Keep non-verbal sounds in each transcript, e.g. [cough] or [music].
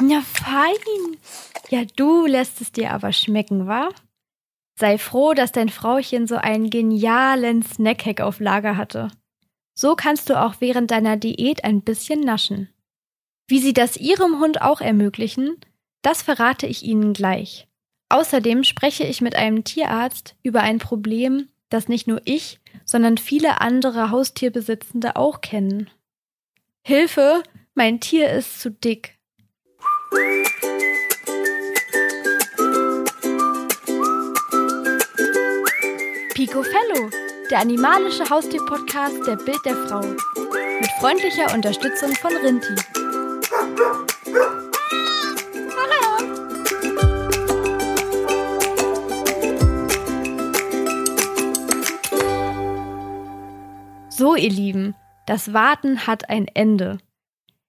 Ja, fein. Ja, du lässt es dir aber schmecken, wa? Sei froh, dass dein Frauchen so einen genialen Snackhack auf Lager hatte. So kannst du auch während deiner Diät ein bisschen naschen. Wie sie das ihrem Hund auch ermöglichen, das verrate ich Ihnen gleich. Außerdem spreche ich mit einem Tierarzt über ein Problem, das nicht nur ich, sondern viele andere Haustierbesitzende auch kennen. Hilfe, mein Tier ist zu dick. Picofello, der animalische Haustier-Podcast der Bild der Frau. Mit freundlicher Unterstützung von Rinti. So, ihr Lieben, das Warten hat ein Ende.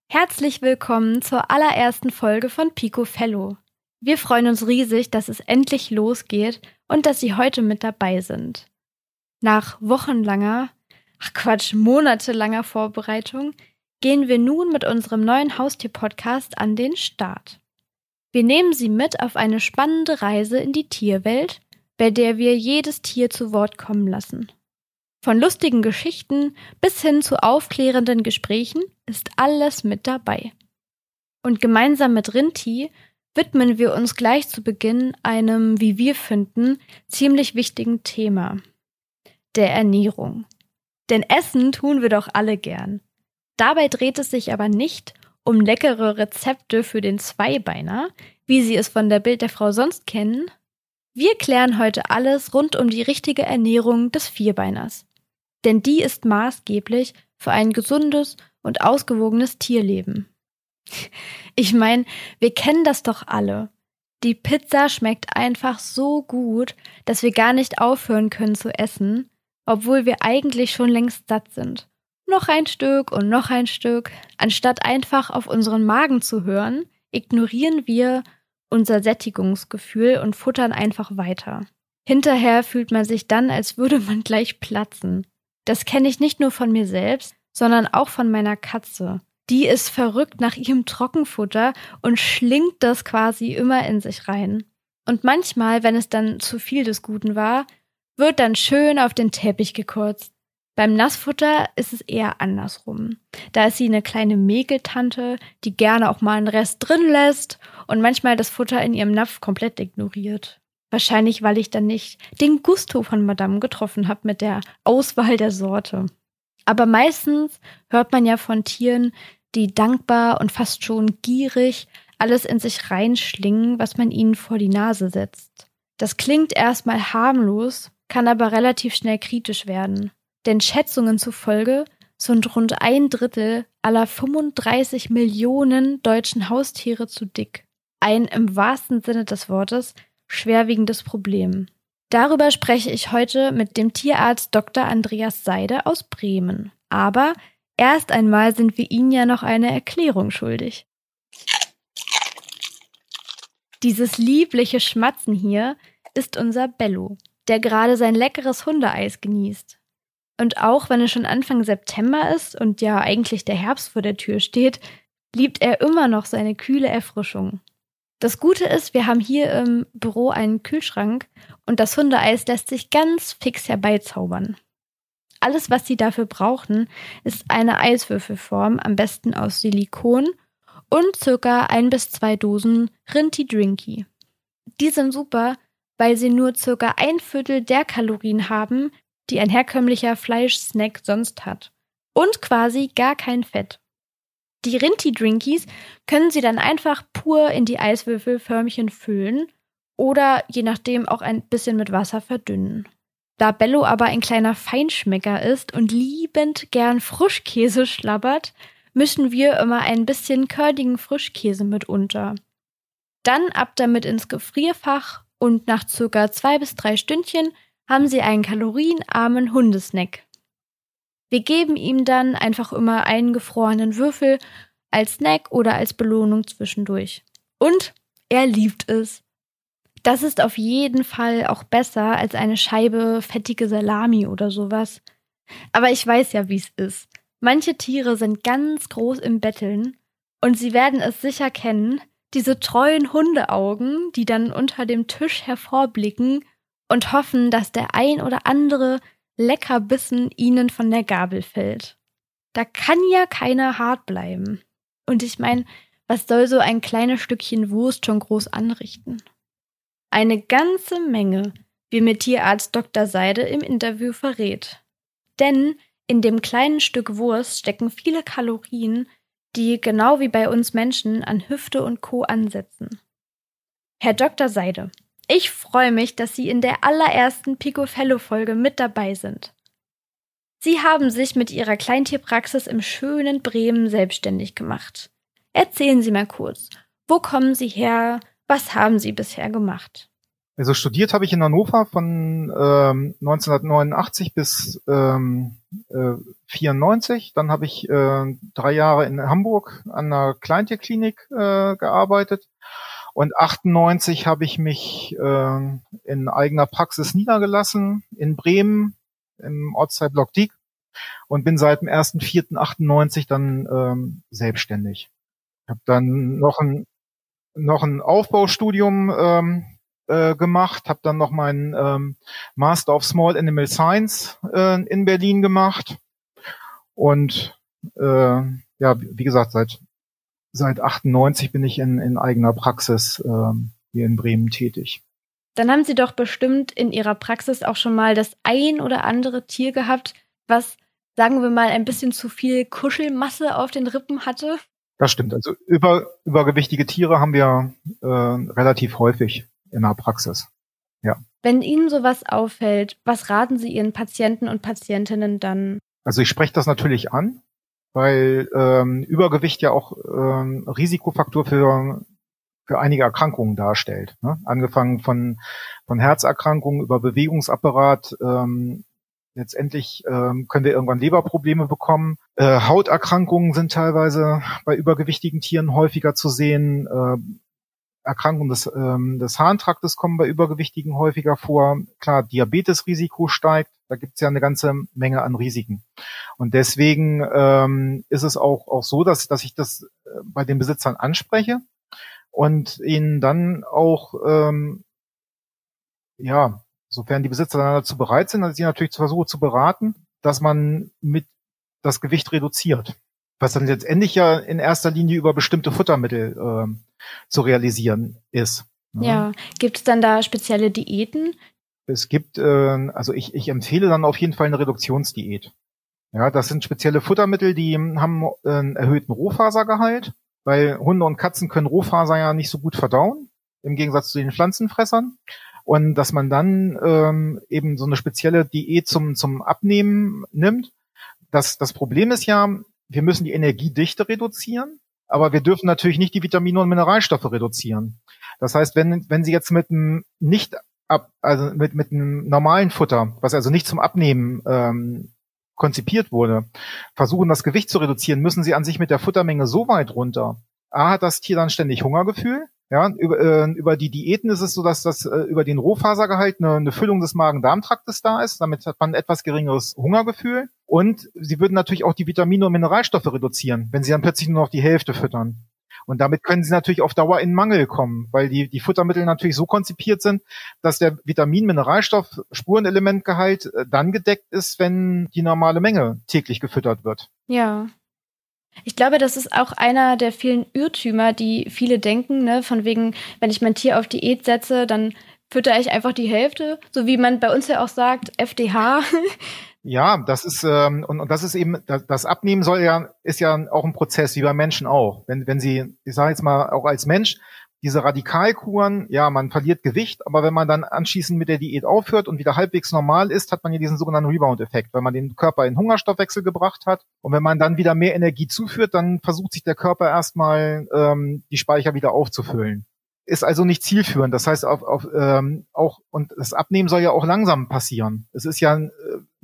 Herzlich willkommen zur allerersten Folge von Pico Fellow. Wir freuen uns riesig, dass es endlich losgeht und dass Sie heute mit dabei sind. Nach wochenlanger, ach Quatsch, monatelanger Vorbereitung gehen wir nun mit unserem neuen Haustier-Podcast an den Start. Wir nehmen Sie mit auf eine spannende Reise in die Tierwelt, bei der wir jedes Tier zu Wort kommen lassen. Von lustigen Geschichten bis hin zu aufklärenden Gesprächen ist alles mit dabei. Und gemeinsam mit Rinti widmen wir uns gleich zu Beginn einem, wie wir finden, ziemlich wichtigen Thema. Der Ernährung. Denn Essen tun wir doch alle gern. Dabei dreht es sich aber nicht um leckere Rezepte für den Zweibeiner, wie Sie es von der Bild der Frau sonst kennen. Wir klären heute alles rund um die richtige Ernährung des Vierbeiners denn die ist maßgeblich für ein gesundes und ausgewogenes Tierleben. Ich meine, wir kennen das doch alle. Die Pizza schmeckt einfach so gut, dass wir gar nicht aufhören können zu essen, obwohl wir eigentlich schon längst satt sind. Noch ein Stück und noch ein Stück. Anstatt einfach auf unseren Magen zu hören, ignorieren wir unser Sättigungsgefühl und futtern einfach weiter. Hinterher fühlt man sich dann, als würde man gleich platzen. Das kenne ich nicht nur von mir selbst, sondern auch von meiner Katze. Die ist verrückt nach ihrem Trockenfutter und schlingt das quasi immer in sich rein. Und manchmal, wenn es dann zu viel des Guten war, wird dann schön auf den Teppich gekürzt. Beim Nassfutter ist es eher andersrum. Da ist sie eine kleine Mägeltante, die gerne auch mal einen Rest drin lässt und manchmal das Futter in ihrem Napf komplett ignoriert. Wahrscheinlich, weil ich dann nicht den Gusto von Madame getroffen habe mit der Auswahl der Sorte. Aber meistens hört man ja von Tieren, die dankbar und fast schon gierig alles in sich reinschlingen, was man ihnen vor die Nase setzt. Das klingt erstmal harmlos, kann aber relativ schnell kritisch werden. Denn Schätzungen zufolge sind rund ein Drittel aller 35 Millionen deutschen Haustiere zu dick. Ein im wahrsten Sinne des Wortes schwerwiegendes Problem. Darüber spreche ich heute mit dem Tierarzt Dr. Andreas Seide aus Bremen. Aber erst einmal sind wir Ihnen ja noch eine Erklärung schuldig. Dieses liebliche Schmatzen hier ist unser Bello, der gerade sein leckeres Hundeeis genießt. Und auch wenn es schon Anfang September ist und ja eigentlich der Herbst vor der Tür steht, liebt er immer noch seine kühle Erfrischung. Das Gute ist, wir haben hier im Büro einen Kühlschrank und das Hundeeis lässt sich ganz fix herbeizaubern. Alles, was Sie dafür brauchen, ist eine Eiswürfelform, am besten aus Silikon und circa ein bis zwei Dosen Rinty Drinky. Die sind super, weil sie nur circa ein Viertel der Kalorien haben, die ein herkömmlicher Fleischsnack sonst hat. Und quasi gar kein Fett. Die Rinti-Drinkies können Sie dann einfach pur in die Eiswürfelförmchen füllen oder je nachdem auch ein bisschen mit Wasser verdünnen. Da Bello aber ein kleiner Feinschmecker ist und liebend gern Frischkäse schlabbert, mischen wir immer ein bisschen kördigen Frischkäse mit unter. Dann ab damit ins Gefrierfach und nach circa zwei bis drei Stündchen haben Sie einen kalorienarmen Hundesnack. Wir geben ihm dann einfach immer einen gefrorenen Würfel als Snack oder als Belohnung zwischendurch. Und er liebt es. Das ist auf jeden Fall auch besser als eine Scheibe fettige Salami oder sowas. Aber ich weiß ja, wie es ist. Manche Tiere sind ganz groß im Betteln und sie werden es sicher kennen. diese treuen Hundeaugen, die dann unter dem Tisch hervorblicken und hoffen, dass der ein oder andere Leckerbissen ihnen von der Gabel fällt. Da kann ja keiner hart bleiben. Und ich meine, was soll so ein kleines Stückchen Wurst schon groß anrichten? Eine ganze Menge, wie mir Tierarzt Dr. Seide im Interview verrät. Denn in dem kleinen Stück Wurst stecken viele Kalorien, die genau wie bei uns Menschen an Hüfte und Co. ansetzen. Herr Dr. Seide, ich freue mich, dass Sie in der allerersten Picofello-Folge mit dabei sind. Sie haben sich mit Ihrer Kleintierpraxis im schönen Bremen selbstständig gemacht. Erzählen Sie mal kurz, wo kommen Sie her? Was haben Sie bisher gemacht? Also studiert habe ich in Hannover von ähm, 1989 bis ähm, äh, 94. Dann habe ich äh, drei Jahre in Hamburg an einer Kleintierklinik äh, gearbeitet. Und 98 habe ich mich äh, in eigener Praxis niedergelassen in Bremen im Ortsteil Block Diek und bin seit dem 1.4.98 dann ähm, selbstständig. Ich habe dann noch ein noch ein Aufbaustudium ähm, äh, gemacht, habe dann noch meinen ähm, Master of Small Animal Science äh, in Berlin gemacht und äh, ja, wie gesagt, seit seit 98 bin ich in, in eigener Praxis äh, hier in Bremen tätig. Dann haben Sie doch bestimmt in Ihrer Praxis auch schon mal das ein oder andere Tier gehabt, was, sagen wir mal, ein bisschen zu viel Kuschelmasse auf den Rippen hatte. Das stimmt. Also über, übergewichtige Tiere haben wir äh, relativ häufig in der Praxis. Ja. Wenn Ihnen sowas auffällt, was raten Sie Ihren Patienten und Patientinnen dann? Also ich spreche das natürlich an, weil ähm, Übergewicht ja auch ähm, Risikofaktor für für einige Erkrankungen darstellt. Ne? Angefangen von von Herzerkrankungen über Bewegungsapparat, ähm, letztendlich ähm, können wir irgendwann Leberprobleme bekommen. Äh, Hauterkrankungen sind teilweise bei übergewichtigen Tieren häufiger zu sehen. Äh, Erkrankungen des, ähm, des Harntraktes kommen bei Übergewichtigen häufiger vor. Klar, Diabetesrisiko steigt. Da gibt es ja eine ganze Menge an Risiken. Und deswegen ähm, ist es auch, auch so, dass, dass ich das äh, bei den Besitzern anspreche und ihnen dann auch ähm, ja sofern die Besitzer dazu bereit sind, also sie natürlich zu versuchen zu beraten, dass man mit das Gewicht reduziert. Was dann letztendlich ja in erster Linie über bestimmte Futtermittel äh, zu realisieren ist. Ne? Ja, gibt es dann da spezielle Diäten? Es gibt, äh, also ich, ich empfehle dann auf jeden Fall eine Reduktionsdiät. Ja, das sind spezielle Futtermittel, die haben äh, einen erhöhten Rohfasergehalt, weil Hunde und Katzen können Rohfaser ja nicht so gut verdauen, im Gegensatz zu den Pflanzenfressern und dass man dann ähm, eben so eine spezielle Diät zum, zum Abnehmen nimmt. Das, das Problem ist ja, wir müssen die Energiedichte reduzieren, aber wir dürfen natürlich nicht die Vitamine und Mineralstoffe reduzieren. Das heißt, wenn, wenn Sie jetzt mit einem nicht ab, also mit, mit einem normalen Futter, was also nicht zum Abnehmen ähm, konzipiert wurde, versuchen das Gewicht zu reduzieren, müssen Sie an sich mit der Futtermenge so weit runter. A hat das Tier dann ständig Hungergefühl, ja, über, äh, über die Diäten ist es so, dass das äh, über den Rohfasergehalt eine, eine Füllung des Magen-Darm-Traktes da ist. Damit hat man etwas geringeres Hungergefühl. Und sie würden natürlich auch die Vitamine und Mineralstoffe reduzieren, wenn sie dann plötzlich nur noch die Hälfte füttern. Und damit können sie natürlich auf Dauer in Mangel kommen, weil die, die Futtermittel natürlich so konzipiert sind, dass der Vitamin, Mineralstoff, Spurenelementgehalt äh, dann gedeckt ist, wenn die normale Menge täglich gefüttert wird. Ja. Ich glaube, das ist auch einer der vielen Irrtümer, die viele denken, ne, von wegen, wenn ich mein Tier auf Diät setze, dann fütter ich einfach die Hälfte, so wie man bei uns ja auch sagt, FDH. [laughs] Ja, das ist ähm, und, und das ist eben das, das Abnehmen soll ja ist ja auch ein Prozess wie bei Menschen auch. Wenn wenn sie, ich sage jetzt mal auch als Mensch diese Radikalkuren, ja, man verliert Gewicht, aber wenn man dann anschließend mit der Diät aufhört und wieder halbwegs normal ist, hat man ja diesen sogenannten Rebound-Effekt, weil man den Körper in Hungerstoffwechsel gebracht hat. Und wenn man dann wieder mehr Energie zuführt, dann versucht sich der Körper erstmal ähm, die Speicher wieder aufzufüllen. Ist also nicht zielführend. Das heißt, auf, auf, ähm, auch, und das Abnehmen soll ja auch langsam passieren. Es ist ja äh,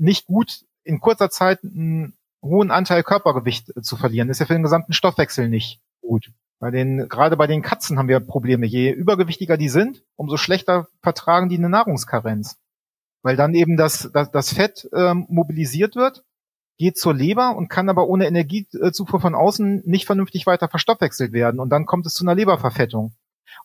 nicht gut, in kurzer Zeit einen hohen Anteil Körpergewicht äh, zu verlieren. Das ist ja für den gesamten Stoffwechsel nicht gut. Bei den, gerade bei den Katzen haben wir Probleme. Je übergewichtiger die sind, umso schlechter vertragen die eine Nahrungskarenz. Weil dann eben das, das, das Fett ähm, mobilisiert wird geht zur Leber und kann aber ohne Energiezufuhr von außen nicht vernünftig weiter verstoffwechselt werden. Und dann kommt es zu einer Leberverfettung.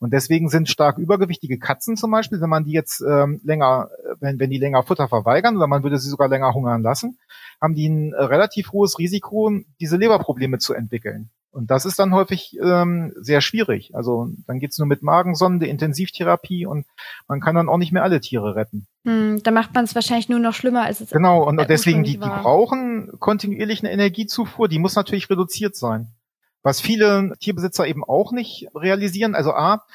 Und deswegen sind stark übergewichtige Katzen zum Beispiel, wenn man die jetzt ähm, länger, wenn, wenn die länger Futter verweigern oder man würde sie sogar länger hungern lassen, haben die ein äh, relativ hohes Risiko, diese Leberprobleme zu entwickeln. Und das ist dann häufig ähm, sehr schwierig. Also dann geht's nur mit Magensonde, Intensivtherapie und man kann dann auch nicht mehr alle Tiere retten. Hm, da macht man es wahrscheinlich nur noch schlimmer, als es Genau, und deswegen, die, die brauchen kontinuierlich eine Energiezufuhr, die muss natürlich reduziert sein. Was viele Tierbesitzer eben auch nicht realisieren, also A,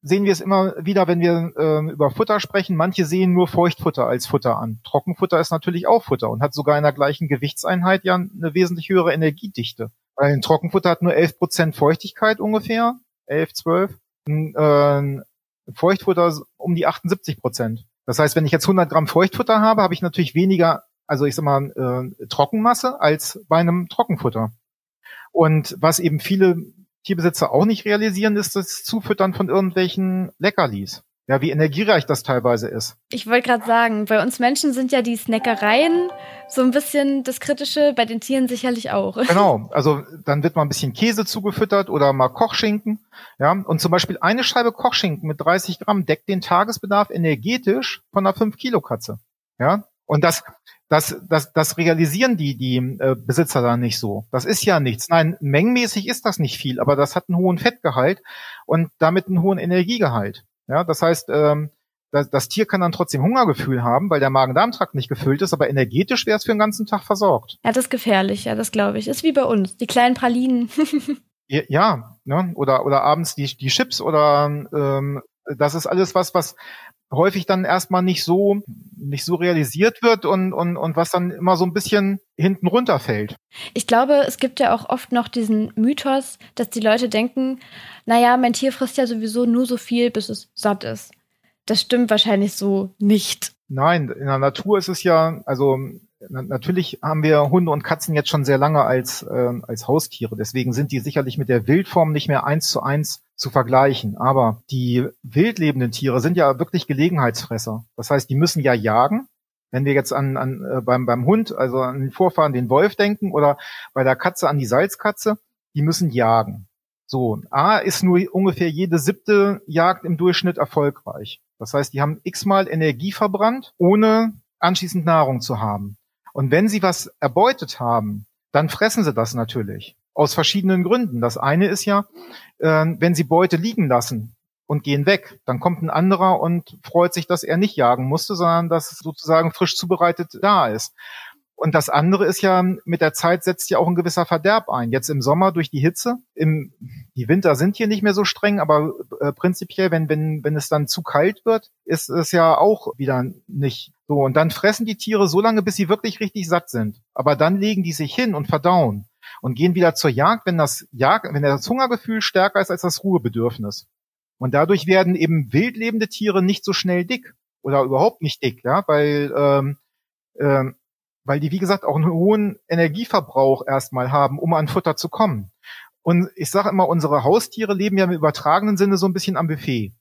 sehen wir es immer wieder, wenn wir äh, über Futter sprechen. Manche sehen nur Feuchtfutter als Futter an. Trockenfutter ist natürlich auch Futter und hat sogar in der gleichen Gewichtseinheit ja eine wesentlich höhere Energiedichte. Weil ein Trockenfutter hat nur 11 Prozent Feuchtigkeit ungefähr, 11, 12. Ein, äh, Feuchtfutter um die 78 Prozent. Das heißt, wenn ich jetzt 100 Gramm Feuchtfutter habe, habe ich natürlich weniger, also ich sag mal, äh, Trockenmasse als bei einem Trockenfutter. Und was eben viele Tierbesitzer auch nicht realisieren, ist das Zufüttern von irgendwelchen Leckerlis. Ja, wie energiereich das teilweise ist. Ich wollte gerade sagen, bei uns Menschen sind ja die Snackereien so ein bisschen das Kritische, bei den Tieren sicherlich auch. [laughs] Genau, also dann wird mal ein bisschen Käse zugefüttert oder mal Kochschinken. Ja, und zum Beispiel eine Scheibe Kochschinken mit 30 Gramm deckt den Tagesbedarf energetisch von einer 5 Kilo Katze. Ja, und das, das, das, das realisieren die, die äh, Besitzer dann nicht so. Das ist ja nichts. Nein, mengenmäßig ist das nicht viel, aber das hat einen hohen Fettgehalt und damit einen hohen Energiegehalt. Ja, das heißt, ähm, das, das Tier kann dann trotzdem Hungergefühl haben, weil der Magen-Darm-Trakt nicht gefüllt ist, aber energetisch wäre es für den ganzen Tag versorgt. Ja, das ist gefährlich, ja, das glaube ich. Ist wie bei uns, die kleinen Pralinen. [laughs] ja, ja ne? oder, oder abends die, die Chips oder ähm, das ist alles was, was häufig dann erstmal nicht so nicht so realisiert wird und, und, und was dann immer so ein bisschen hinten runterfällt. Ich glaube, es gibt ja auch oft noch diesen Mythos, dass die Leute denken, naja, mein Tier frisst ja sowieso nur so viel, bis es satt ist. Das stimmt wahrscheinlich so nicht. Nein, in der Natur ist es ja, also natürlich haben wir Hunde und Katzen jetzt schon sehr lange als, äh, als Haustiere. Deswegen sind die sicherlich mit der Wildform nicht mehr eins zu eins zu vergleichen. Aber die wildlebenden Tiere sind ja wirklich Gelegenheitsfresser. Das heißt, die müssen ja jagen. Wenn wir jetzt an, an äh, beim, beim Hund, also an den Vorfahren, den Wolf denken oder bei der Katze an die Salzkatze, die müssen jagen. So, A ist nur ungefähr jede siebte Jagd im Durchschnitt erfolgreich. Das heißt, die haben x-mal Energie verbrannt, ohne anschließend Nahrung zu haben. Und wenn sie was erbeutet haben, dann fressen sie das natürlich. Aus verschiedenen Gründen. Das eine ist ja, äh, wenn sie Beute liegen lassen und gehen weg, dann kommt ein anderer und freut sich, dass er nicht jagen musste, sondern dass es sozusagen frisch zubereitet da ist. Und das andere ist ja, mit der Zeit setzt ja auch ein gewisser Verderb ein. Jetzt im Sommer durch die Hitze. Im, die Winter sind hier nicht mehr so streng, aber äh, prinzipiell, wenn, wenn, wenn es dann zu kalt wird, ist es ja auch wieder nicht so. Und dann fressen die Tiere so lange, bis sie wirklich richtig satt sind. Aber dann legen die sich hin und verdauen und gehen wieder zur Jagd, wenn das Jagd, wenn das Hungergefühl stärker ist als das Ruhebedürfnis. Und dadurch werden eben wildlebende Tiere nicht so schnell dick oder überhaupt nicht dick, ja, weil ähm, ähm, weil die, wie gesagt, auch einen hohen Energieverbrauch erstmal haben, um an Futter zu kommen. Und ich sage immer, unsere Haustiere leben ja im übertragenen Sinne so ein bisschen am Buffet.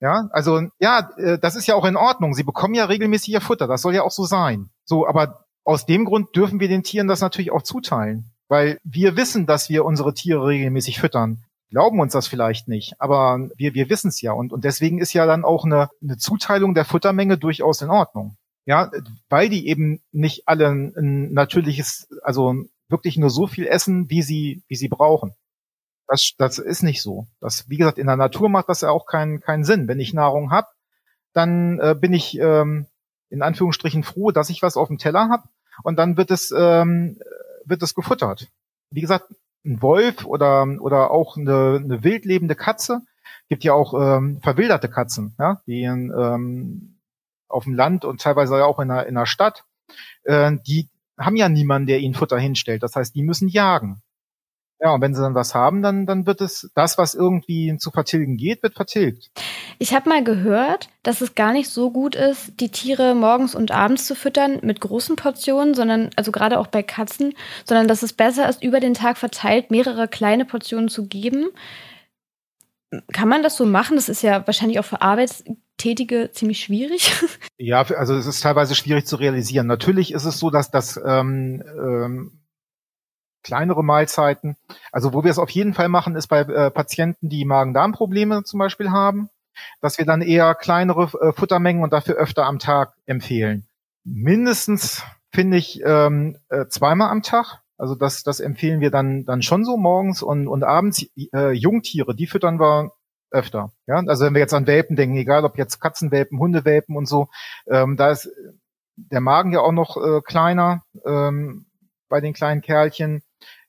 Ja, also ja, äh, das ist ja auch in Ordnung. Sie bekommen ja regelmäßig ihr Futter. Das soll ja auch so sein. So, aber aus dem Grund dürfen wir den Tieren das natürlich auch zuteilen, weil wir wissen, dass wir unsere Tiere regelmäßig füttern. Glauben uns das vielleicht nicht, aber wir, wir wissen es ja. Und, und deswegen ist ja dann auch eine, eine Zuteilung der Futtermenge durchaus in Ordnung. Ja, weil die eben nicht alle ein natürliches, also wirklich nur so viel essen, wie sie, wie sie brauchen. Das, das ist nicht so. Das, wie gesagt, in der Natur macht das ja auch keinen keinen Sinn. Wenn ich Nahrung habe, dann äh, bin ich ähm, in Anführungsstrichen froh, dass ich was auf dem Teller habe und dann wird es ähm, wird es gefuttert. Wie gesagt, ein Wolf oder oder auch eine, eine wild lebende Katze gibt ja auch ähm, verwilderte Katzen, ja, die ähm, auf dem Land und teilweise auch in der, in der Stadt, äh, die haben ja niemanden, der ihnen Futter hinstellt. Das heißt, die müssen jagen. Ja, und wenn sie dann was haben, dann, dann wird es, das, was irgendwie zu vertilgen geht, wird vertilgt. Ich habe mal gehört, dass es gar nicht so gut ist, die Tiere morgens und abends zu füttern mit großen Portionen, sondern, also gerade auch bei Katzen, sondern dass es besser ist, über den Tag verteilt mehrere kleine Portionen zu geben. Kann man das so machen? Das ist ja wahrscheinlich auch für Arbeits tätige ziemlich schwierig. Ja, also es ist teilweise schwierig zu realisieren. Natürlich ist es so, dass das ähm, ähm, kleinere Mahlzeiten, also wo wir es auf jeden Fall machen, ist bei äh, Patienten, die Magen-Darm-Probleme zum Beispiel haben, dass wir dann eher kleinere äh, Futtermengen und dafür öfter am Tag empfehlen. Mindestens finde ich ähm, äh, zweimal am Tag. Also das, das empfehlen wir dann, dann schon so morgens und, und abends. Äh, Jungtiere, die füttern wir öfter. Ja, also wenn wir jetzt an Welpen denken, egal ob jetzt Katzenwelpen, Hundewelpen und so, ähm, da ist der Magen ja auch noch äh, kleiner ähm, bei den kleinen Kerlchen.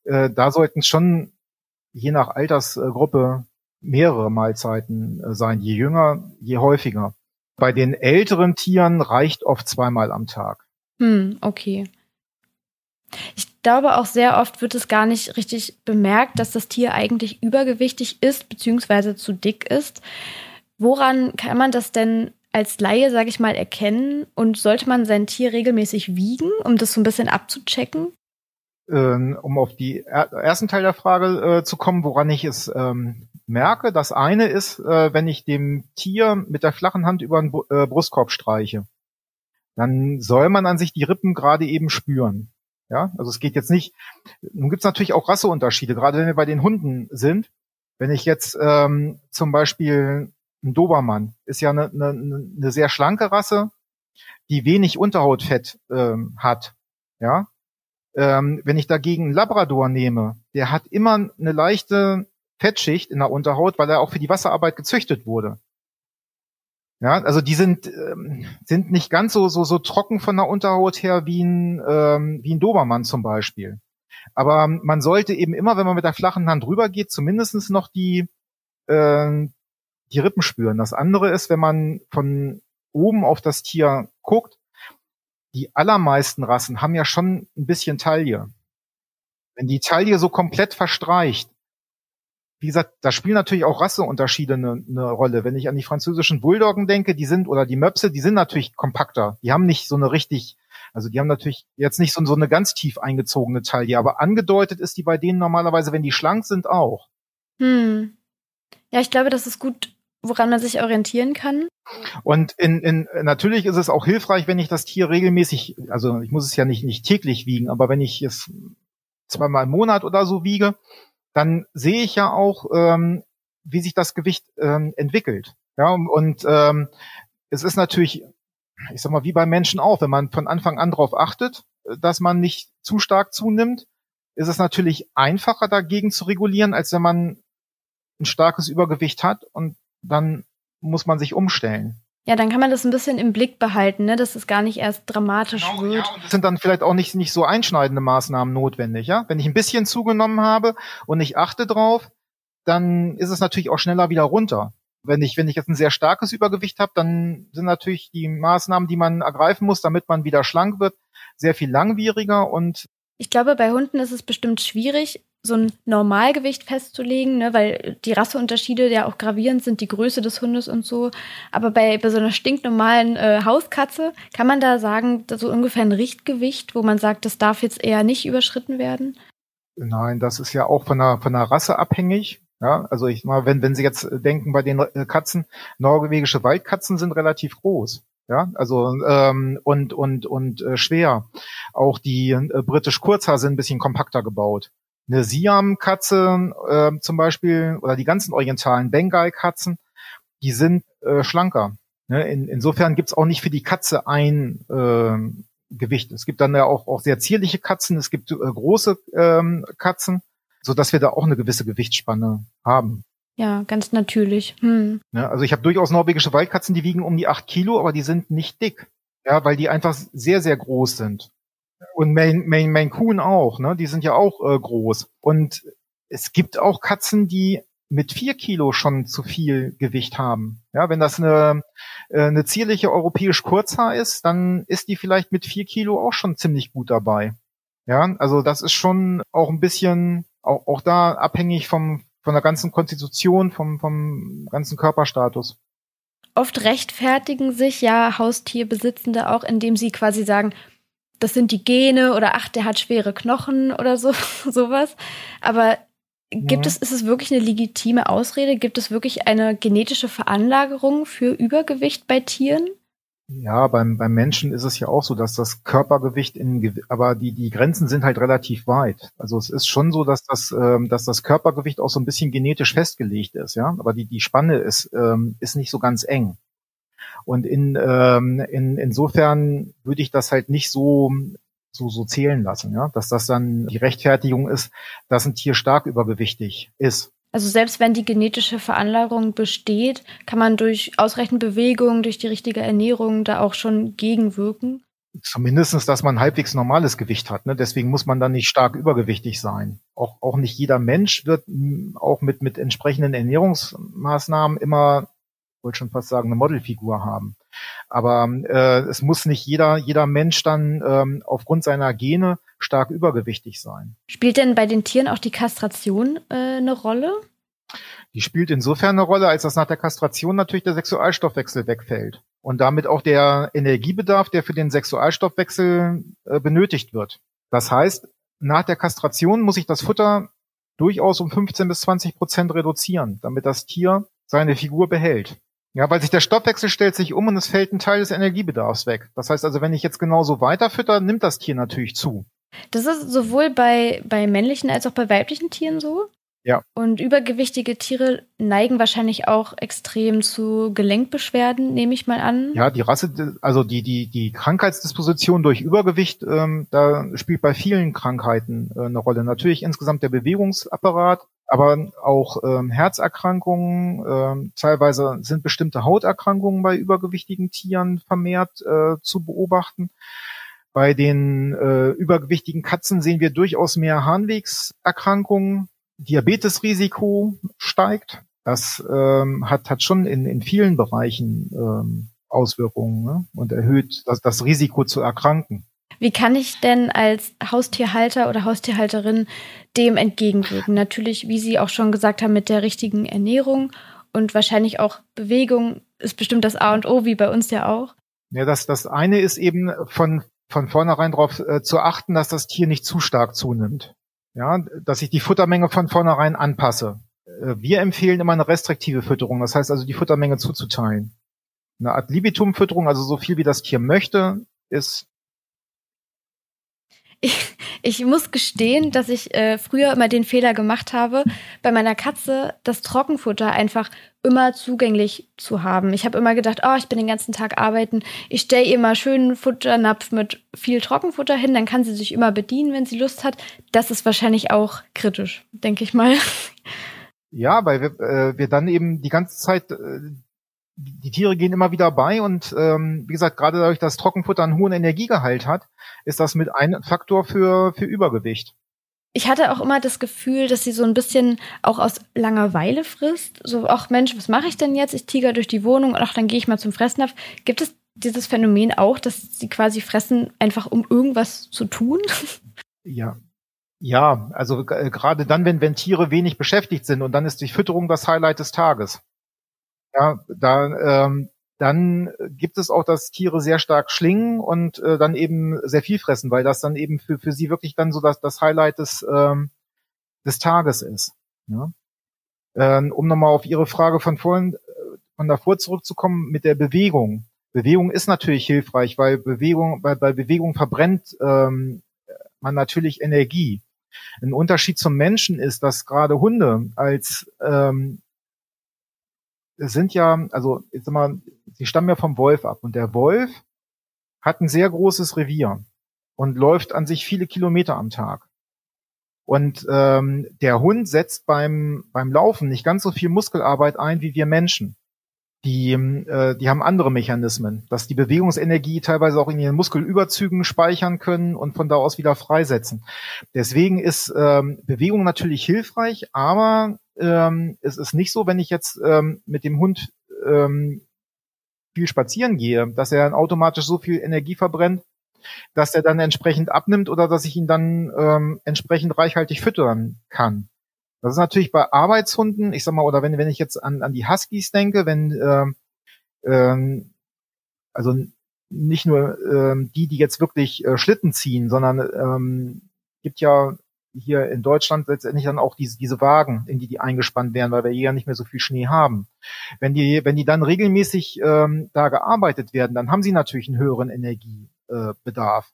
Äh, da sollten schon je nach Altersgruppe mehrere Mahlzeiten äh, sein. Je jünger, je häufiger. Bei den älteren Tieren reicht oft zweimal am Tag. Hm, okay. Ich glaube auch sehr oft wird es gar nicht richtig bemerkt, dass das Tier eigentlich übergewichtig ist beziehungsweise zu dick ist. Woran kann man das denn als Laie, sage ich mal, erkennen? Und sollte man sein Tier regelmäßig wiegen, um das so ein bisschen abzuchecken? Ähm, um auf die er ersten Teil der Frage äh, zu kommen, woran ich es ähm, merke. Das eine ist, äh, wenn ich dem Tier mit der flachen Hand über den äh, Brustkorb streiche, dann soll man an sich die Rippen gerade eben spüren. Ja, also es geht jetzt nicht. Nun gibt es natürlich auch Rasseunterschiede, gerade wenn wir bei den Hunden sind. Wenn ich jetzt ähm, zum Beispiel ein Dobermann ist ja eine, eine, eine sehr schlanke Rasse, die wenig Unterhautfett ähm, hat. Ja, ähm, wenn ich dagegen einen Labrador nehme, der hat immer eine leichte Fettschicht in der Unterhaut, weil er auch für die Wasserarbeit gezüchtet wurde. Ja, also die sind ähm, sind nicht ganz so so so trocken von der Unterhaut her wie ein ähm, wie ein Dobermann zum Beispiel. Aber man sollte eben immer, wenn man mit der flachen Hand rübergeht, zumindestens noch die äh, die Rippen spüren. Das andere ist, wenn man von oben auf das Tier guckt, die allermeisten Rassen haben ja schon ein bisschen Taille. Wenn die Taille so komplett verstreicht, wie gesagt, da spielen natürlich auch Rasseunterschiede eine, eine Rolle. Wenn ich an die französischen Bulldoggen denke, die sind, oder die Möpse, die sind natürlich kompakter. Die haben nicht so eine richtig, also die haben natürlich jetzt nicht so, so eine ganz tief eingezogene Taille, aber angedeutet ist die bei denen normalerweise, wenn die schlank sind, auch. Hm. Ja, ich glaube, das ist gut, woran man sich orientieren kann. Und in, in, natürlich ist es auch hilfreich, wenn ich das Tier regelmäßig, also ich muss es ja nicht, nicht täglich wiegen, aber wenn ich es zweimal im Monat oder so wiege, dann sehe ich ja auch, ähm, wie sich das Gewicht ähm, entwickelt. Ja, und ähm, es ist natürlich, ich sag mal, wie bei Menschen auch, wenn man von Anfang an darauf achtet, dass man nicht zu stark zunimmt, ist es natürlich einfacher dagegen zu regulieren, als wenn man ein starkes Übergewicht hat und dann muss man sich umstellen. Ja, dann kann man das ein bisschen im Blick behalten, ne, dass es gar nicht erst dramatisch genau, wird. Ja, und sind dann vielleicht auch nicht, nicht so einschneidende Maßnahmen notwendig, ja? Wenn ich ein bisschen zugenommen habe und ich achte drauf, dann ist es natürlich auch schneller wieder runter. Wenn ich, wenn ich jetzt ein sehr starkes Übergewicht habe, dann sind natürlich die Maßnahmen, die man ergreifen muss, damit man wieder schlank wird, sehr viel langwieriger und ich glaube, bei Hunden ist es bestimmt schwierig, so ein Normalgewicht festzulegen, ne, weil die Rasseunterschiede ja auch gravierend sind, die Größe des Hundes und so. Aber bei, bei so einer stinknormalen äh, Hauskatze, kann man da sagen, so ungefähr ein Richtgewicht, wo man sagt, das darf jetzt eher nicht überschritten werden? Nein, das ist ja auch von der, von der Rasse abhängig. Ja, also ich mal, wenn, wenn Sie jetzt denken bei den Katzen, norwegische Waldkatzen sind relativ groß. Ja, also ähm, und und und äh, schwer. Auch die äh, britisch Kurzhaar sind ein bisschen kompakter gebaut eine Siam-Katze äh, zum Beispiel oder die ganzen orientalen Bengal-Katzen, die sind äh, schlanker. Ne? In, insofern gibt's auch nicht für die Katze ein äh, Gewicht. Es gibt dann ja auch, auch sehr zierliche Katzen, es gibt äh, große ähm, Katzen, so dass wir da auch eine gewisse Gewichtsspanne haben. Ja, ganz natürlich. Hm. Ja, ne? also ich habe durchaus norwegische Waldkatzen, die wiegen um die acht Kilo, aber die sind nicht dick. Ja, weil die einfach sehr, sehr groß sind. Und Maine, Maine, Maine Coon auch, ne? Die sind ja auch äh, groß. Und es gibt auch Katzen, die mit vier Kilo schon zu viel Gewicht haben. Ja, wenn das eine, äh, eine zierliche europäisch Kurzhaar ist, dann ist die vielleicht mit vier Kilo auch schon ziemlich gut dabei. Ja, also das ist schon auch ein bisschen, auch, auch da abhängig vom, von der ganzen Konstitution, vom, vom ganzen Körperstatus. Oft rechtfertigen sich ja Haustierbesitzende auch, indem sie quasi sagen, das sind die Gene oder ach, der hat schwere Knochen oder so, [laughs] sowas. Aber Gibt mhm. es, ist es wirklich eine legitime Ausrede? Gibt es wirklich eine genetische Veranlagerung für Übergewicht bei Tieren? Ja, beim, beim Menschen ist es ja auch so, dass das Körpergewicht in, aber die, die Grenzen sind halt relativ weit. Also es ist schon so, dass das, ähm, dass das Körpergewicht auch so ein bisschen genetisch festgelegt ist, ja. Aber die, die Spanne ist, ähm, ist nicht so ganz eng. Und in, ähm, in, insofern würde ich das halt nicht so, so, so zählen lassen, ja, dass das dann die Rechtfertigung ist, dass ein Tier stark übergewichtig ist. Also selbst wenn die genetische Veranlagung besteht, kann man durch ausreichend Bewegung, durch die richtige Ernährung da auch schon gegenwirken. Zumindestens, dass man halbwegs normales Gewicht hat. Ne? Deswegen muss man dann nicht stark übergewichtig sein. Auch, auch nicht jeder Mensch wird auch mit, mit entsprechenden Ernährungsmaßnahmen immer wollte schon fast sagen, eine Modelfigur haben. Aber äh, es muss nicht jeder, jeder Mensch dann ähm, aufgrund seiner Gene stark übergewichtig sein. Spielt denn bei den Tieren auch die Kastration äh, eine Rolle? Die spielt insofern eine Rolle, als dass nach der Kastration natürlich der Sexualstoffwechsel wegfällt. Und damit auch der Energiebedarf, der für den Sexualstoffwechsel äh, benötigt wird. Das heißt, nach der Kastration muss ich das Futter durchaus um 15 bis 20 Prozent reduzieren, damit das Tier seine Figur behält. Ja, weil sich der Stoffwechsel stellt sich um und es fällt ein Teil des Energiebedarfs weg. Das heißt also, wenn ich jetzt genauso weiterfütter, nimmt das Tier natürlich zu. Das ist sowohl bei, bei männlichen als auch bei weiblichen Tieren so? Ja. Und übergewichtige Tiere neigen wahrscheinlich auch extrem zu Gelenkbeschwerden, nehme ich mal an. Ja, die Rasse, also die, die, die Krankheitsdisposition durch Übergewicht, ähm, da spielt bei vielen Krankheiten äh, eine Rolle. Natürlich insgesamt der Bewegungsapparat, aber auch ähm, Herzerkrankungen, ähm, teilweise sind bestimmte Hauterkrankungen bei übergewichtigen Tieren vermehrt äh, zu beobachten. Bei den äh, übergewichtigen Katzen sehen wir durchaus mehr Harnwegserkrankungen. Diabetesrisiko steigt. Das ähm, hat, hat schon in, in vielen Bereichen ähm, Auswirkungen ne? und erhöht das, das Risiko zu erkranken. Wie kann ich denn als Haustierhalter oder Haustierhalterin dem entgegenwirken? Natürlich, wie Sie auch schon gesagt haben, mit der richtigen Ernährung und wahrscheinlich auch Bewegung ist bestimmt das A und O, wie bei uns ja auch. Ja, das, das eine ist eben von, von vornherein darauf äh, zu achten, dass das Tier nicht zu stark zunimmt. Ja, dass ich die Futtermenge von vornherein anpasse. Äh, wir empfehlen immer eine restriktive Fütterung, das heißt also die Futtermenge zuzuteilen. Eine Art Libitum-Fütterung, also so viel wie das Tier möchte, ist ich, ich muss gestehen, dass ich äh, früher immer den Fehler gemacht habe, bei meiner Katze das Trockenfutter einfach immer zugänglich zu haben. Ich habe immer gedacht, oh, ich bin den ganzen Tag arbeiten, ich stelle ihr mal schönen Futternapf mit viel Trockenfutter hin, dann kann sie sich immer bedienen, wenn sie Lust hat. Das ist wahrscheinlich auch kritisch, denke ich mal. Ja, weil wir, äh, wir dann eben die ganze Zeit äh, die Tiere gehen immer wieder bei und ähm, wie gesagt, gerade dadurch, dass Trockenfutter einen hohen Energiegehalt hat, ist das mit ein Faktor für, für Übergewicht. Ich hatte auch immer das Gefühl, dass sie so ein bisschen auch aus Langeweile frisst. So, ach Mensch, was mache ich denn jetzt? Ich tiger durch die Wohnung und ach, dann gehe ich mal zum Fressnapf. Gibt es dieses Phänomen auch, dass sie quasi fressen, einfach um irgendwas zu tun? Ja. Ja, also äh, gerade dann, wenn, wenn Tiere wenig beschäftigt sind und dann ist die Fütterung das Highlight des Tages. Ja, da, ähm, dann gibt es auch, dass Tiere sehr stark schlingen und äh, dann eben sehr viel fressen, weil das dann eben für, für sie wirklich dann so das, das Highlight des, ähm, des Tages ist. Ja? Ähm, um nochmal auf Ihre Frage von vorhin, äh, von davor zurückzukommen mit der Bewegung. Bewegung ist natürlich hilfreich, weil Bewegung, weil bei Bewegung verbrennt ähm, man natürlich Energie. Ein Unterschied zum Menschen ist, dass gerade Hunde als ähm, sind ja, also jetzt sag mal, sie stammen ja vom Wolf ab und der Wolf hat ein sehr großes Revier und läuft an sich viele Kilometer am Tag. Und ähm, der Hund setzt beim beim Laufen nicht ganz so viel Muskelarbeit ein wie wir Menschen. Die, äh, die haben andere Mechanismen, dass die Bewegungsenergie teilweise auch in ihren Muskelüberzügen speichern können und von da aus wieder freisetzen. Deswegen ist ähm, Bewegung natürlich hilfreich, aber ähm, es ist nicht so, wenn ich jetzt ähm, mit dem Hund ähm, viel spazieren gehe, dass er dann automatisch so viel Energie verbrennt, dass er dann entsprechend abnimmt oder dass ich ihn dann ähm, entsprechend reichhaltig füttern kann. Das ist natürlich bei Arbeitshunden, ich sag mal, oder wenn, wenn ich jetzt an, an die Huskies denke, wenn ähm, ähm, also nicht nur ähm, die, die jetzt wirklich äh, Schlitten ziehen, sondern ähm, gibt ja hier in Deutschland letztendlich dann auch diese, diese Wagen, in die die eingespannt werden, weil wir hier ja nicht mehr so viel Schnee haben. Wenn die, wenn die dann regelmäßig ähm, da gearbeitet werden, dann haben sie natürlich einen höheren Energiebedarf.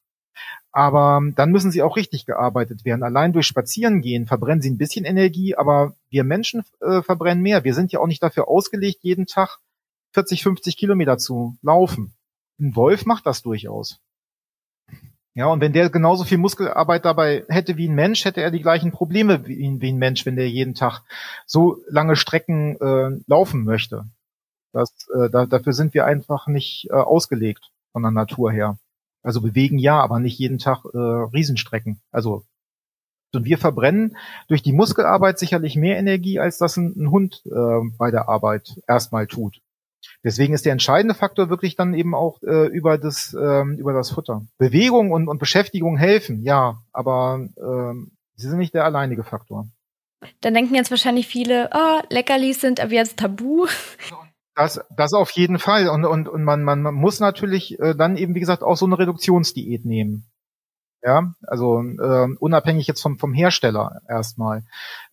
Aber dann müssen sie auch richtig gearbeitet werden. Allein durch Spazierengehen verbrennen sie ein bisschen Energie, aber wir Menschen äh, verbrennen mehr. Wir sind ja auch nicht dafür ausgelegt, jeden Tag 40, 50 Kilometer zu laufen. Ein Wolf macht das durchaus. Ja, und wenn der genauso viel Muskelarbeit dabei hätte wie ein Mensch, hätte er die gleichen Probleme wie, wie ein Mensch, wenn der jeden Tag so lange Strecken äh, laufen möchte. Das, äh, da, dafür sind wir einfach nicht äh, ausgelegt von der Natur her. Also bewegen ja, aber nicht jeden Tag äh, Riesenstrecken. Also und wir verbrennen durch die Muskelarbeit sicherlich mehr Energie, als das ein, ein Hund äh, bei der Arbeit erstmal tut. Deswegen ist der entscheidende Faktor wirklich dann eben auch äh, über das ähm, über das Futter. Bewegung und, und Beschäftigung helfen, ja, aber ähm, sie sind nicht der alleinige Faktor. Dann denken jetzt wahrscheinlich viele, oh, Leckerlis sind aber jetzt tabu. [laughs] Das, das auf jeden Fall. Und, und, und man, man, man muss natürlich äh, dann eben, wie gesagt, auch so eine Reduktionsdiät nehmen. Ja, also äh, unabhängig jetzt vom, vom Hersteller erstmal.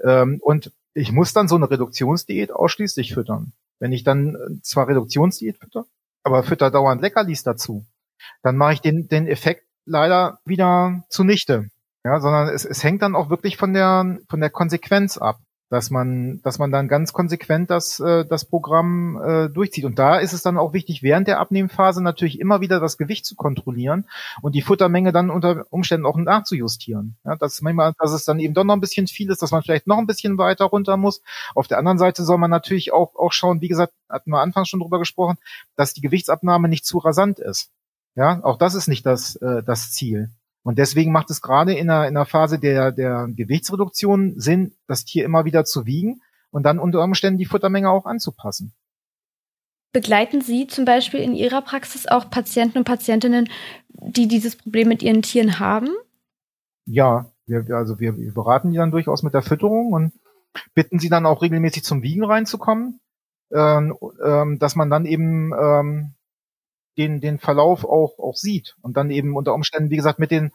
Ähm, und ich muss dann so eine Reduktionsdiät ausschließlich füttern. Wenn ich dann äh, zwar Reduktionsdiät fütter, aber fütter dauernd Leckerlis dazu, dann mache ich den, den Effekt leider wieder zunichte. Ja, sondern es, es hängt dann auch wirklich von der, von der Konsequenz ab dass man, dass man dann ganz konsequent das, äh, das Programm äh, durchzieht. Und da ist es dann auch wichtig, während der Abnehmphase natürlich immer wieder das Gewicht zu kontrollieren und die Futtermenge dann unter Umständen auch nachzujustieren. Ja, dass manchmal, dass es dann eben doch noch ein bisschen viel ist, dass man vielleicht noch ein bisschen weiter runter muss. Auf der anderen Seite soll man natürlich auch, auch schauen, wie gesagt, hatten wir anfangs schon drüber gesprochen, dass die Gewichtsabnahme nicht zu rasant ist. Ja, auch das ist nicht das, äh, das Ziel. Und deswegen macht es gerade in einer, in einer Phase der, der Gewichtsreduktion Sinn, das Tier immer wieder zu wiegen und dann unter Umständen die Futtermenge auch anzupassen. Begleiten Sie zum Beispiel in Ihrer Praxis auch Patienten und Patientinnen, die dieses Problem mit ihren Tieren haben? Ja, wir, also wir, wir beraten die dann durchaus mit der Fütterung und bitten sie dann auch regelmäßig zum Wiegen reinzukommen, ähm, ähm, dass man dann eben ähm, den, den Verlauf auch, auch sieht und dann eben unter Umständen, wie gesagt, mit den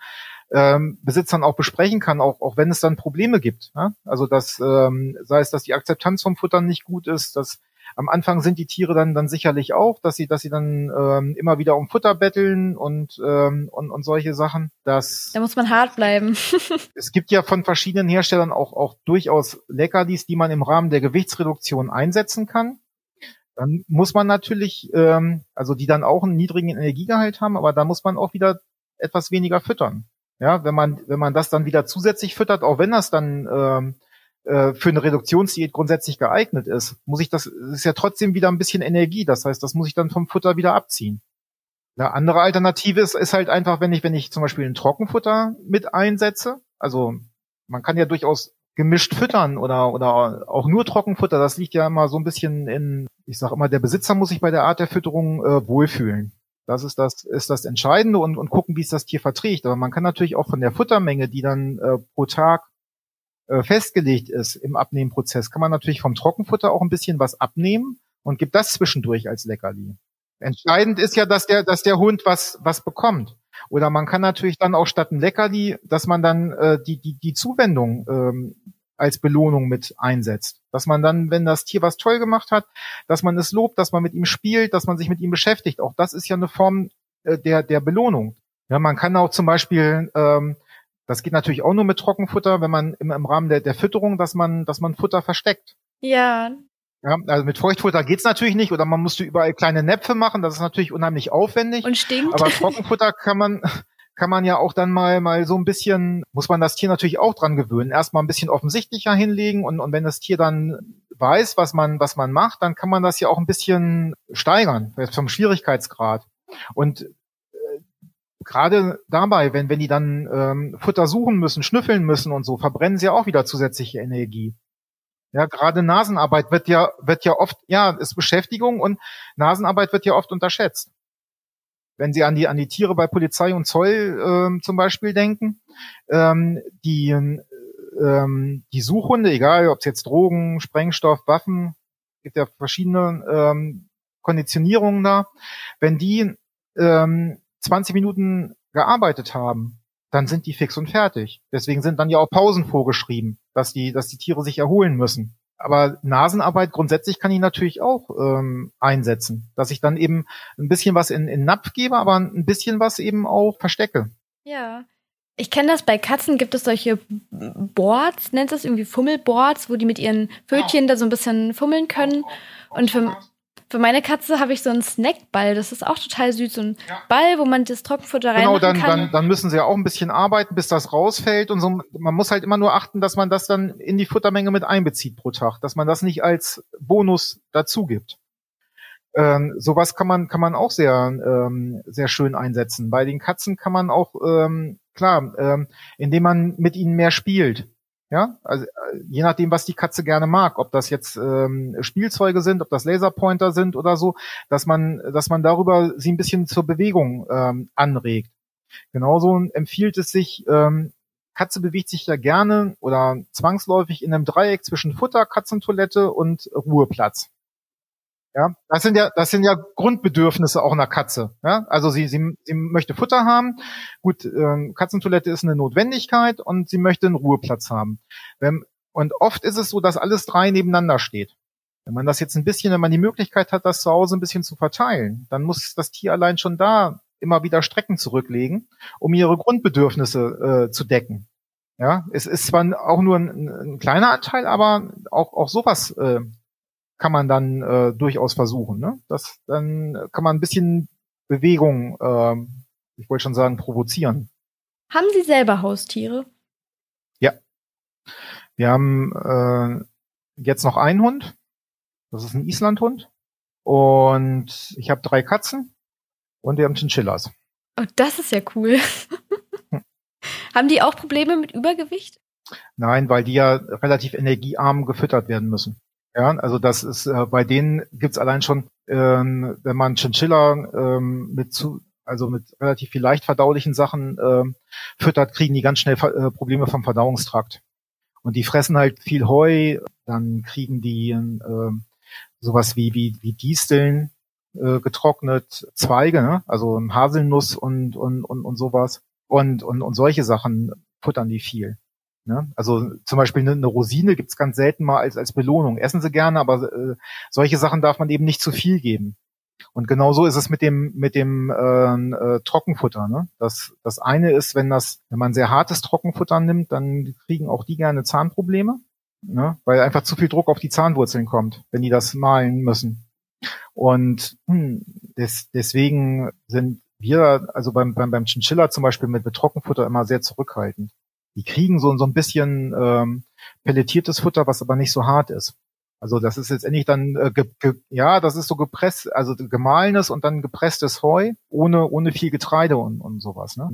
ähm, Besitzern auch besprechen kann, auch, auch wenn es dann Probleme gibt. Ja? Also dass, ähm, sei es, dass die Akzeptanz vom Futtern nicht gut ist, dass am Anfang sind die Tiere dann dann sicherlich auch, dass sie, dass sie dann ähm, immer wieder um Futter betteln und, ähm, und, und solche Sachen. Dass da muss man hart bleiben. [laughs] es gibt ja von verschiedenen Herstellern auch, auch durchaus Leckerlis, die man im Rahmen der Gewichtsreduktion einsetzen kann. Dann muss man natürlich, ähm, also die dann auch einen niedrigen Energiegehalt haben, aber da muss man auch wieder etwas weniger füttern. Ja, wenn man, wenn man das dann wieder zusätzlich füttert, auch wenn das dann ähm, äh, für eine Reduktionsdiät grundsätzlich geeignet ist, muss ich das, ist ja trotzdem wieder ein bisschen Energie. Das heißt, das muss ich dann vom Futter wieder abziehen. Eine andere Alternative ist, ist halt einfach, wenn ich, wenn ich zum Beispiel ein Trockenfutter mit einsetze, also man kann ja durchaus gemischt füttern oder, oder auch nur Trockenfutter, das liegt ja immer so ein bisschen in, ich sage immer, der Besitzer muss sich bei der Art der Fütterung äh, wohlfühlen. Das ist das, ist das Entscheidende und, und gucken, wie es das Tier verträgt. Aber man kann natürlich auch von der Futtermenge, die dann äh, pro Tag äh, festgelegt ist im Abnehmprozess, kann man natürlich vom Trockenfutter auch ein bisschen was abnehmen und gibt das zwischendurch als Leckerli. Entscheidend ist ja, dass der, dass der Hund was, was bekommt. Oder man kann natürlich dann auch statt ein Leckerli, dass man dann äh, die, die, die Zuwendung ähm, als Belohnung mit einsetzt. Dass man dann, wenn das Tier was toll gemacht hat, dass man es lobt, dass man mit ihm spielt, dass man sich mit ihm beschäftigt. Auch das ist ja eine Form äh, der, der Belohnung. Ja, man kann auch zum Beispiel, ähm, das geht natürlich auch nur mit Trockenfutter, wenn man im, im Rahmen der, der Fütterung, dass man, dass man Futter versteckt. Ja. Ja, also mit Feuchtfutter geht's natürlich nicht oder man musste überall kleine Näpfe machen, das ist natürlich unheimlich aufwendig. Und stinkt. Aber Trockenfutter kann man, kann man ja auch dann mal, mal so ein bisschen, muss man das Tier natürlich auch dran gewöhnen. Erstmal ein bisschen offensichtlicher hinlegen und, und wenn das Tier dann weiß, was man, was man macht, dann kann man das ja auch ein bisschen steigern, vom Schwierigkeitsgrad. Und äh, gerade dabei, wenn, wenn die dann ähm, Futter suchen müssen, schnüffeln müssen und so, verbrennen sie auch wieder zusätzliche Energie. Ja, gerade Nasenarbeit wird ja, wird ja oft, ja, ist Beschäftigung und Nasenarbeit wird ja oft unterschätzt. Wenn Sie an die, an die Tiere bei Polizei und Zoll ähm, zum Beispiel denken, ähm, die, ähm, die Suchhunde, egal ob es jetzt Drogen, Sprengstoff, Waffen, gibt ja verschiedene ähm, Konditionierungen da, wenn die ähm, 20 Minuten gearbeitet haben, dann sind die fix und fertig. Deswegen sind dann ja auch Pausen vorgeschrieben, dass die, dass die Tiere sich erholen müssen. Aber Nasenarbeit grundsätzlich kann ich natürlich auch ähm, einsetzen, dass ich dann eben ein bisschen was in, in Napf gebe, aber ein bisschen was eben auch verstecke. Ja. Ich kenne das, bei Katzen gibt es solche Boards, nennt es irgendwie Fummelboards, wo die mit ihren Pfötchen da so ein bisschen fummeln können. Und für, für meine Katze habe ich so einen Snackball, das ist auch total süß, so ein ja. Ball, wo man das Trockenfutter rein Genau, dann, kann. dann, dann müssen sie ja auch ein bisschen arbeiten, bis das rausfällt und so. Man muss halt immer nur achten, dass man das dann in die Futtermenge mit einbezieht pro Tag, dass man das nicht als Bonus dazu gibt. Ähm, sowas kann man kann man auch sehr ähm, sehr schön einsetzen. Bei den Katzen kann man auch ähm, klar, ähm, indem man mit ihnen mehr spielt. Ja, also äh, je nachdem, was die Katze gerne mag, ob das jetzt ähm, Spielzeuge sind, ob das Laserpointer sind oder so, dass man, dass man darüber sie ein bisschen zur Bewegung ähm, anregt. Genauso empfiehlt es sich, ähm, Katze bewegt sich ja gerne oder zwangsläufig in einem Dreieck zwischen Futter, Katzentoilette und Ruheplatz. Ja, das sind ja, das sind ja Grundbedürfnisse auch einer Katze. Ja, also sie, sie, sie möchte Futter haben. Gut, ähm, Katzentoilette ist eine Notwendigkeit und sie möchte einen Ruheplatz haben. Wenn, und oft ist es so, dass alles drei nebeneinander steht. Wenn man das jetzt ein bisschen, wenn man die Möglichkeit hat, das zu Hause ein bisschen zu verteilen, dann muss das Tier allein schon da immer wieder Strecken zurücklegen, um ihre Grundbedürfnisse äh, zu decken. Ja, es ist zwar auch nur ein, ein kleiner Anteil, aber auch, auch sowas äh, kann man dann äh, durchaus versuchen. Ne? Das, dann kann man ein bisschen Bewegung, äh, ich wollte schon sagen, provozieren. Haben Sie selber Haustiere? Ja. Wir haben äh, jetzt noch einen Hund. Das ist ein Islandhund. Und ich habe drei Katzen und wir haben Chinchillas. Oh, das ist ja cool. Hm. [laughs] haben die auch Probleme mit Übergewicht? Nein, weil die ja relativ energiearm gefüttert werden müssen. Ja, also das ist äh, bei denen gibt's allein schon, ähm, wenn man Chinchilla ähm, mit zu, also mit relativ viel leicht verdaulichen Sachen ähm, füttert, kriegen die ganz schnell äh, Probleme vom Verdauungstrakt. Und die fressen halt viel Heu, dann kriegen die äh, sowas wie wie wie Disteln äh, getrocknet, Zweige, ne? also Haselnuss und und und, und sowas und und und solche Sachen futtern die viel. Ne? Also zum Beispiel eine, eine Rosine gibt's ganz selten mal als, als Belohnung. Essen sie gerne, aber äh, solche Sachen darf man eben nicht zu viel geben. Und genau so ist es mit dem mit dem äh, äh, Trockenfutter. Ne? Das das eine ist, wenn das wenn man sehr hartes Trockenfutter nimmt, dann kriegen auch die gerne Zahnprobleme, ne? weil einfach zu viel Druck auf die Zahnwurzeln kommt, wenn die das malen müssen. Und hm, des, deswegen sind wir also beim beim beim Chinchilla zum Beispiel mit, mit Trockenfutter immer sehr zurückhaltend. Die kriegen so, so ein bisschen ähm, pelletiertes Futter, was aber nicht so hart ist. Also das ist jetzt endlich dann, äh, ge, ge, ja, das ist so gepresst, also gemahlenes und dann gepresstes Heu ohne ohne viel Getreide und, und sowas. Ne?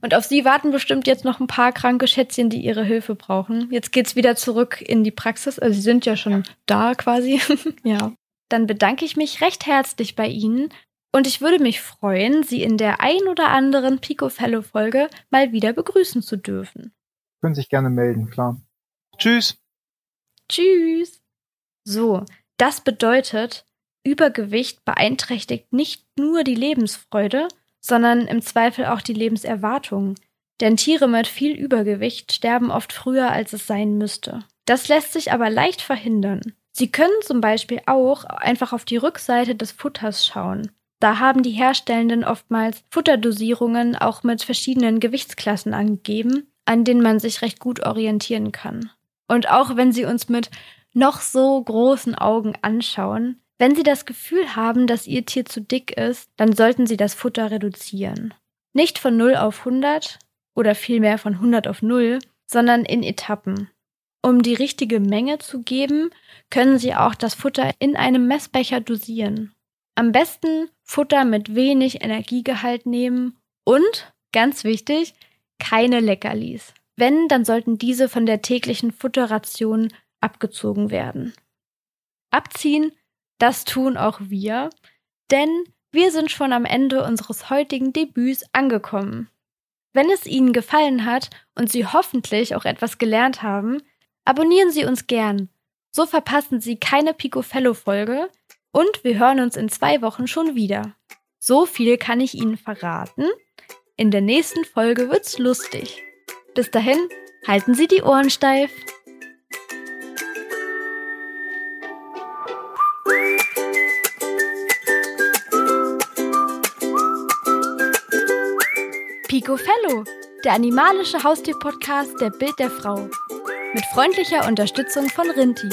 Und auf Sie warten bestimmt jetzt noch ein paar kranke Schätzchen, die Ihre Hilfe brauchen. Jetzt geht's wieder zurück in die Praxis. Also Sie sind ja schon da quasi. [laughs] ja. Dann bedanke ich mich recht herzlich bei Ihnen und ich würde mich freuen, Sie in der ein oder anderen Pico Fellow Folge mal wieder begrüßen zu dürfen. Können sich gerne melden, klar. Tschüss. Tschüss. So, das bedeutet, Übergewicht beeinträchtigt nicht nur die Lebensfreude, sondern im Zweifel auch die Lebenserwartung. Denn Tiere mit viel Übergewicht sterben oft früher, als es sein müsste. Das lässt sich aber leicht verhindern. Sie können zum Beispiel auch einfach auf die Rückseite des Futters schauen. Da haben die Herstellenden oftmals Futterdosierungen auch mit verschiedenen Gewichtsklassen angegeben, an denen man sich recht gut orientieren kann. Und auch wenn Sie uns mit noch so großen Augen anschauen, wenn Sie das Gefühl haben, dass Ihr Tier zu dick ist, dann sollten Sie das Futter reduzieren. Nicht von 0 auf 100 oder vielmehr von 100 auf 0, sondern in Etappen. Um die richtige Menge zu geben, können Sie auch das Futter in einem Messbecher dosieren. Am besten Futter mit wenig Energiegehalt nehmen und, ganz wichtig, keine Leckerlis. Wenn, dann sollten diese von der täglichen Futterration abgezogen werden. Abziehen, das tun auch wir, denn wir sind schon am Ende unseres heutigen Debüts angekommen. Wenn es Ihnen gefallen hat und Sie hoffentlich auch etwas gelernt haben, abonnieren Sie uns gern. So verpassen Sie keine Picofello-Folge, und wir hören uns in zwei Wochen schon wieder. So viel kann ich Ihnen verraten. In der nächsten Folge wird's lustig. Bis dahin, halten Sie die Ohren steif. Pico Fellow, der animalische Haustier-Podcast der Bild der Frau. Mit freundlicher Unterstützung von Rinti.